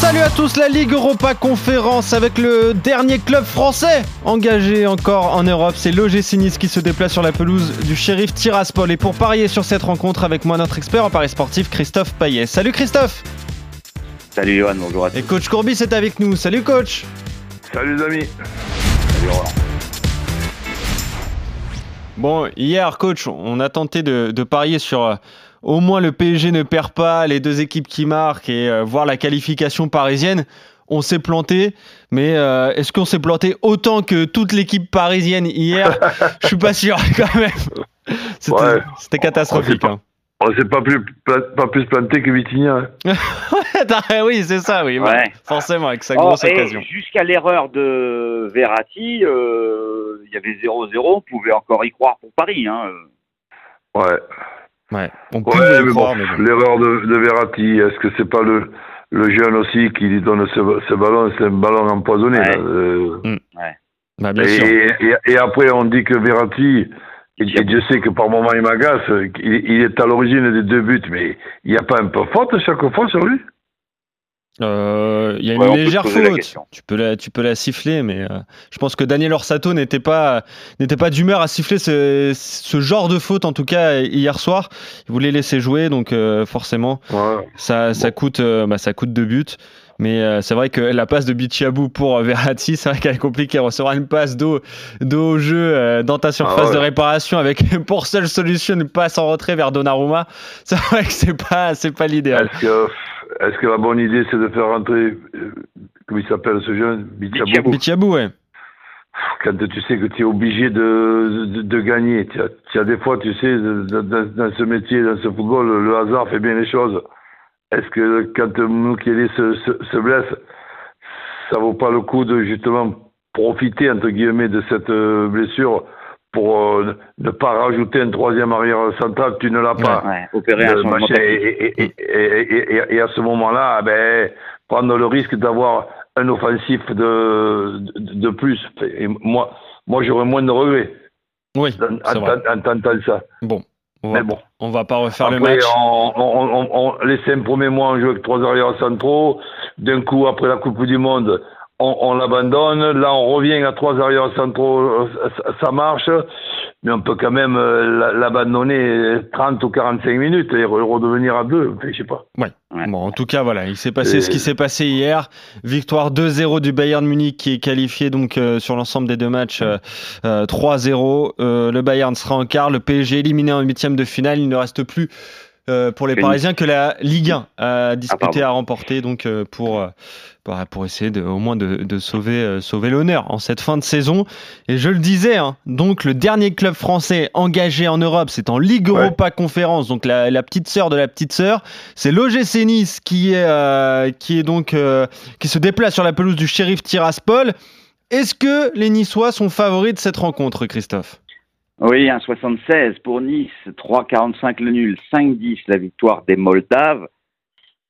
Salut à tous, la Ligue Europa Conférence avec le dernier club français engagé encore en Europe. C'est l'OGC Nice qui se déplace sur la pelouse du shérif Tiraspol. Et pour parier sur cette rencontre avec moi, notre expert en paris sportif, Christophe Payet. Salut Christophe Salut Johan, bonjour à tous. Et coach Courbis est avec nous. Salut coach Salut les amis Salut Roland. Bon, hier coach, on a tenté de, de parier sur... au moins le PSG ne perd pas, les deux équipes qui marquent et euh, voir la qualification parisienne. On s'est planté, mais euh, est-ce qu'on s'est planté autant que toute l'équipe parisienne hier? Je suis pas sûr quand même. C'était Ouais. catastrophique. On On s'est pas plus, pas plus planté que Vitinha. hein. hein. oui, c'est ça, oui. Ouais. Forcément, avec sa Oh, grosse occasion. Jusqu'à l'erreur de Verratti, euh, il y avait 0-0, on pouvait encore y croire pour Paris. Hein. Ouais. Ouais, on Ouais, pouvait y mais croire, bon, mais bon. l'erreur de, de Verratti, est-ce que c'est pas le, le jeune aussi qui lui donne ce, ce ballon C'est un ballon empoisonné. Ouais. là, euh, Bah, bien et, sûr. et, et après, on dit que Verratti, et, et Dieu sait que par moment il m'agace, il, il est à l'origine des deux buts, mais il n'y a pas un peu faute chaque fois sur lui? Euh, Il y a une Ouais, légère faute. Tu peux la, tu peux la siffler, mais euh, je pense que Daniel Orsato n'était pas, n'était pas d'humeur à siffler ce, ce genre de faute, en tout cas hier soir. Il voulait laisser jouer, donc euh, forcément, Ouais. ça, ça coûte, euh, bah, ça coûte deux buts. Mais euh, c'est vrai que la passe de Bichiabou pour euh, Verratti, c'est vrai qu'elle est compliquée. Recevoir une passe d'eau, d'eau au jeu euh, dans ta surface Ah ouais. de réparation avec pour seule solution une passe en retrait vers Donnarumma, c'est vrai que c'est pas, c'est pas l'idéal. Que, est-ce que la bonne idée, c'est de faire rentrer, euh, comment il s'appelle ce jeune Bichabou Bichabou. Ouais. Quand tu sais que tu es obligé de, de, de gagner, tu as, tu as des fois, tu sais, dans, dans ce métier, dans ce football, le hasard fait bien les choses. Est-ce que quand Mukele se, se, se blesse, ça vaut pas le coup de justement profiter, entre guillemets, de cette euh, blessure pour euh, ne pas rajouter un troisième arrière central Tu ne l'as pas. Ouais, opérer un changement et, et, et, et, et- et à ce moment-là, ben, prendre le risque d'avoir un offensif de, de, de plus. Et moi, moi j'aurais moins de regrets Oui, en, tentant ça. Bon, on va, Mais bon, on va pas refaire le match. on, on, on, on- les cinq premiers mois, on joue avec trois arrières centraux. D'un coup, après la Coupe du Monde, on, on l'abandonne. Là, on revient à trois arrières centraux. Ça, ça marche. Mais on peut quand même euh, la- l'abandonner 30 ou 45 minutes et re- redevenir à deux. Enfin, je sais pas. Ouais. Bon, en tout cas, voilà, il s'est passé Et- ce qui s'est passé hier. Victoire 2-0 du Bayern Munich qui est qualifié donc euh, sur l'ensemble des deux matchs euh, euh, 3-0. Euh, le Bayern sera en quart, le PSG éliminé en huitième de finale. Il ne reste plus euh, pour les Parisiens que la Ligue 1 à disputer, pardon. à remporter donc euh, pour euh, bah, pour essayer de, au moins de, de sauver euh, sauver l'honneur en cette fin de saison. Et je le disais, hein, donc le dernier club français engagé en Europe, c'est en Ligue Ouais. Europa Conférence, donc la, la petite sœur de la petite sœur. C'est l'OGC Nice qui est, qui est donc qui se déplace sur la pelouse du shérif Tiraspol. Est-ce que les Niçois sont favoris de cette rencontre, Christophe? Oui, 1,76 pour Nice, 3,45 le nul, 5,10 la victoire des Moldaves,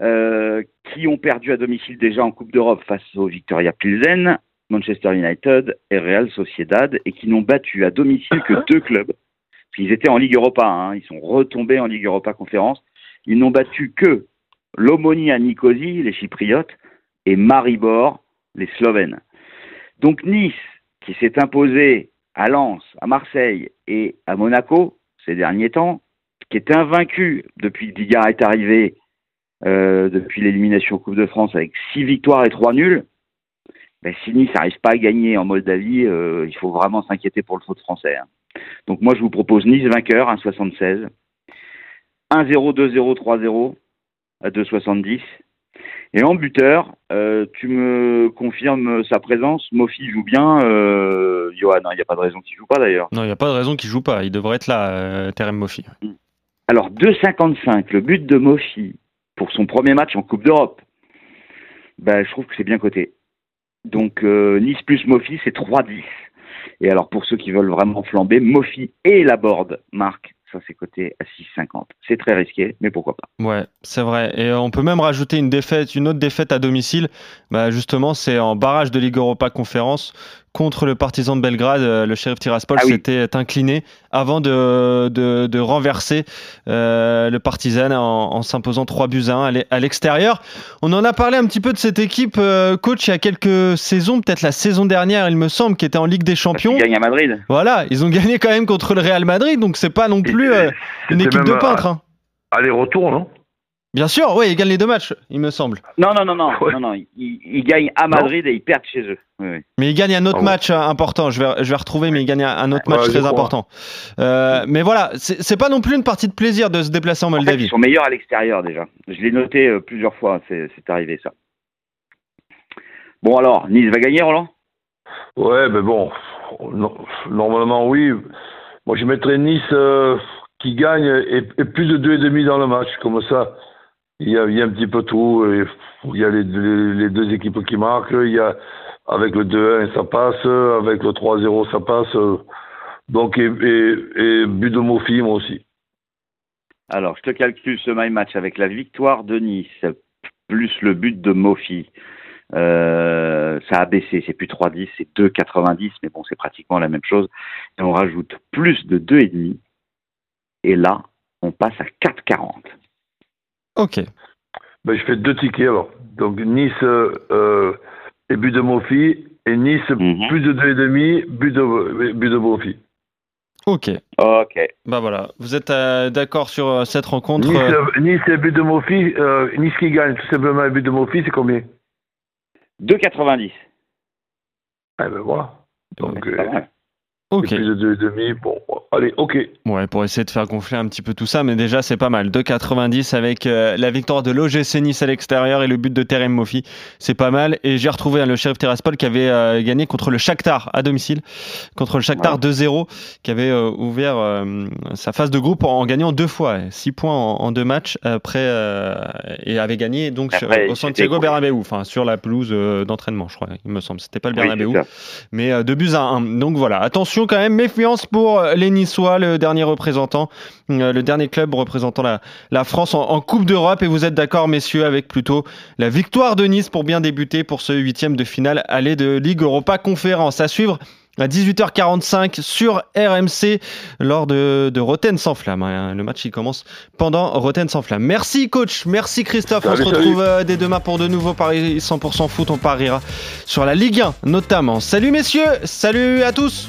euh, qui ont perdu à domicile déjà en Coupe d'Europe face au Victoria Pilsen, Manchester United et Real Sociedad, et qui n'ont battu à domicile que deux clubs. Ils étaient en Ligue Europa, hein, ils sont retombés en Ligue Europa Conférence. Ils n'ont battu que l'Omonia Nicosie, les Chypriotes, et Maribor, les Slovènes. Donc Nice, qui s'est imposé à Lens, à Marseille et à Monaco ces derniers temps, qui est invaincu depuis que Digard est arrivé, euh, depuis l'élimination Coupe de France avec six victoires et trois nuls, si Nice n'arrive pas à gagner en Moldavie, euh, il faut vraiment s'inquiéter pour le foot français. hein. Donc moi je vous propose Nice vainqueur, 1,76, 1-0, 2-0, 3-0 à 2,70. Et en buteur, euh, tu me confirmes sa présence. Mofi joue bien. Euh, Johan, il n'y a pas de raison qu'il joue pas d'ailleurs. Non, il n'y a pas de raison qu'il joue pas. Il devrait être là, euh, Terem Moffi. Alors 2,55 le but de Mofi pour son premier match en Coupe d'Europe. Ben, je trouve que c'est bien coté. Donc euh, Nice plus Mofi, c'est 3,10. Et alors pour ceux qui veulent vraiment flamber, Mofi et Laborde marquent c'est coté à 6,50. C'est très risqué, mais pourquoi pas. Ouais, c'est vrai. Et on peut même rajouter une autre défaite à domicile. Bah justement, c'est en barrage de Ligue Europa Conférence contre le partisan de Belgrade. Euh, le shérif Tiraspol Ah oui. s'était incliné avant de, de, de renverser euh, le partisan en, en s'imposant 3 buts à 1 à l'e- à l'extérieur. On en a parlé un petit peu de cette équipe, euh, coach, il y a quelques saisons, peut-être la saison dernière, il me semble, qui était en Ligue des Champions. qu'ils gagnent à Madrid. Voilà, ils ont gagné quand même contre le Real Madrid, donc c'est pas non plus euh, une équipe de peintres. hein. Aller-retour, non? Bien sûr, oui, ils gagnent les deux matchs, il me semble. Non, non, non, non, Ouais. non, non. Ils, ils gagnent à Madrid et ils perdent chez eux. Oui, oui. Mais ils gagnent un autre Ah match euh, important. Je vais, je vais retrouver, mais ils gagnent un autre Ouais, match très crois. important. Euh, mais voilà, c'est pas non plus une partie de plaisir de se déplacer en En fait, Moldavie. ils sont meilleurs à l'extérieur déjà. Je l'ai noté euh, plusieurs fois, c'est c'est arrivé ça. Bon alors, Nice va gagner, Roland? Ouais, mais bon, no- normalement oui. Moi, je mettrais Nice euh, qui gagne et, et plus de deux et demi dans le match, comme ça. Il y a, un petit peu tout. il y a les, deux équipes qui marquent. Il y a avec le 2-1 ça passe, avec le 3-0 ça passe. Donc et, et, et but de Mofi moi aussi. Alors, je te calcule ce my match avec la victoire de Nice plus le but de Mofi. Euh, ça a baissé, c'est plus 3,10, c'est 2,90, mais bon, c'est pratiquement la même chose. Et on rajoute plus de 2,5. Et là, on passe à 4,40. Ok. Ben, je fais deux tickets alors. Donc Nice euh, et but de Mofi et Nice Mhm. plus de deux et demi, but de but de Mofi. Ok. Ok. Bah voilà. Vous êtes euh, d'accord sur euh, cette rencontre Nice, euh, euh, nice et but de Mofi, euh, Nice qui gagne tout simplement et but de Mofi, c'est combien? 2,90. Eh ben voilà. Donc C'est pas mal. Ok. et plus de bon, allez, ok. Ouais, pour essayer de faire gonfler un petit peu tout ça, mais déjà c'est pas mal. 2,90 avec euh, la victoire de l'OGC Nice à l'extérieur et le but de Terem Mofi, c'est pas mal. Et j'ai retrouvé hein, le shérif Tiraspol qui avait euh, gagné contre le Shakhtar à domicile, contre le Shakhtar 2-0, qui avait euh, ouvert sa phase de groupe en, en gagnant deux fois, 6 points en, en deux matchs après et avait gagné donc Après, au Santiago cool. Bernabéu, enfin sur la pelouse d'entraînement, je crois, il me semble. C'était pas le Bernabéu ça. mais euh, deux buts à 1. Donc voilà, attention quand même, méfiance pour euh, les Niçois, le dernier représentant, euh, le dernier club représentant la, la France en, en Coupe d'Europe. Et vous êtes d'accord, messieurs, avec plutôt la victoire de Nice pour bien débuter pour ce huitième de finale aller de Ligue Europa Conférence. À suivre à 18h45 sur RMC lors de, de Rotten sans flamme. hein. Le match il commence pendant Rotten sans flamme. Merci coach, merci Christophe. On se retrouve euh, dès demain pour de nouveaux paris 100% foot. On pariera sur la Ligue 1 notamment. Salut messieurs, salut à tous.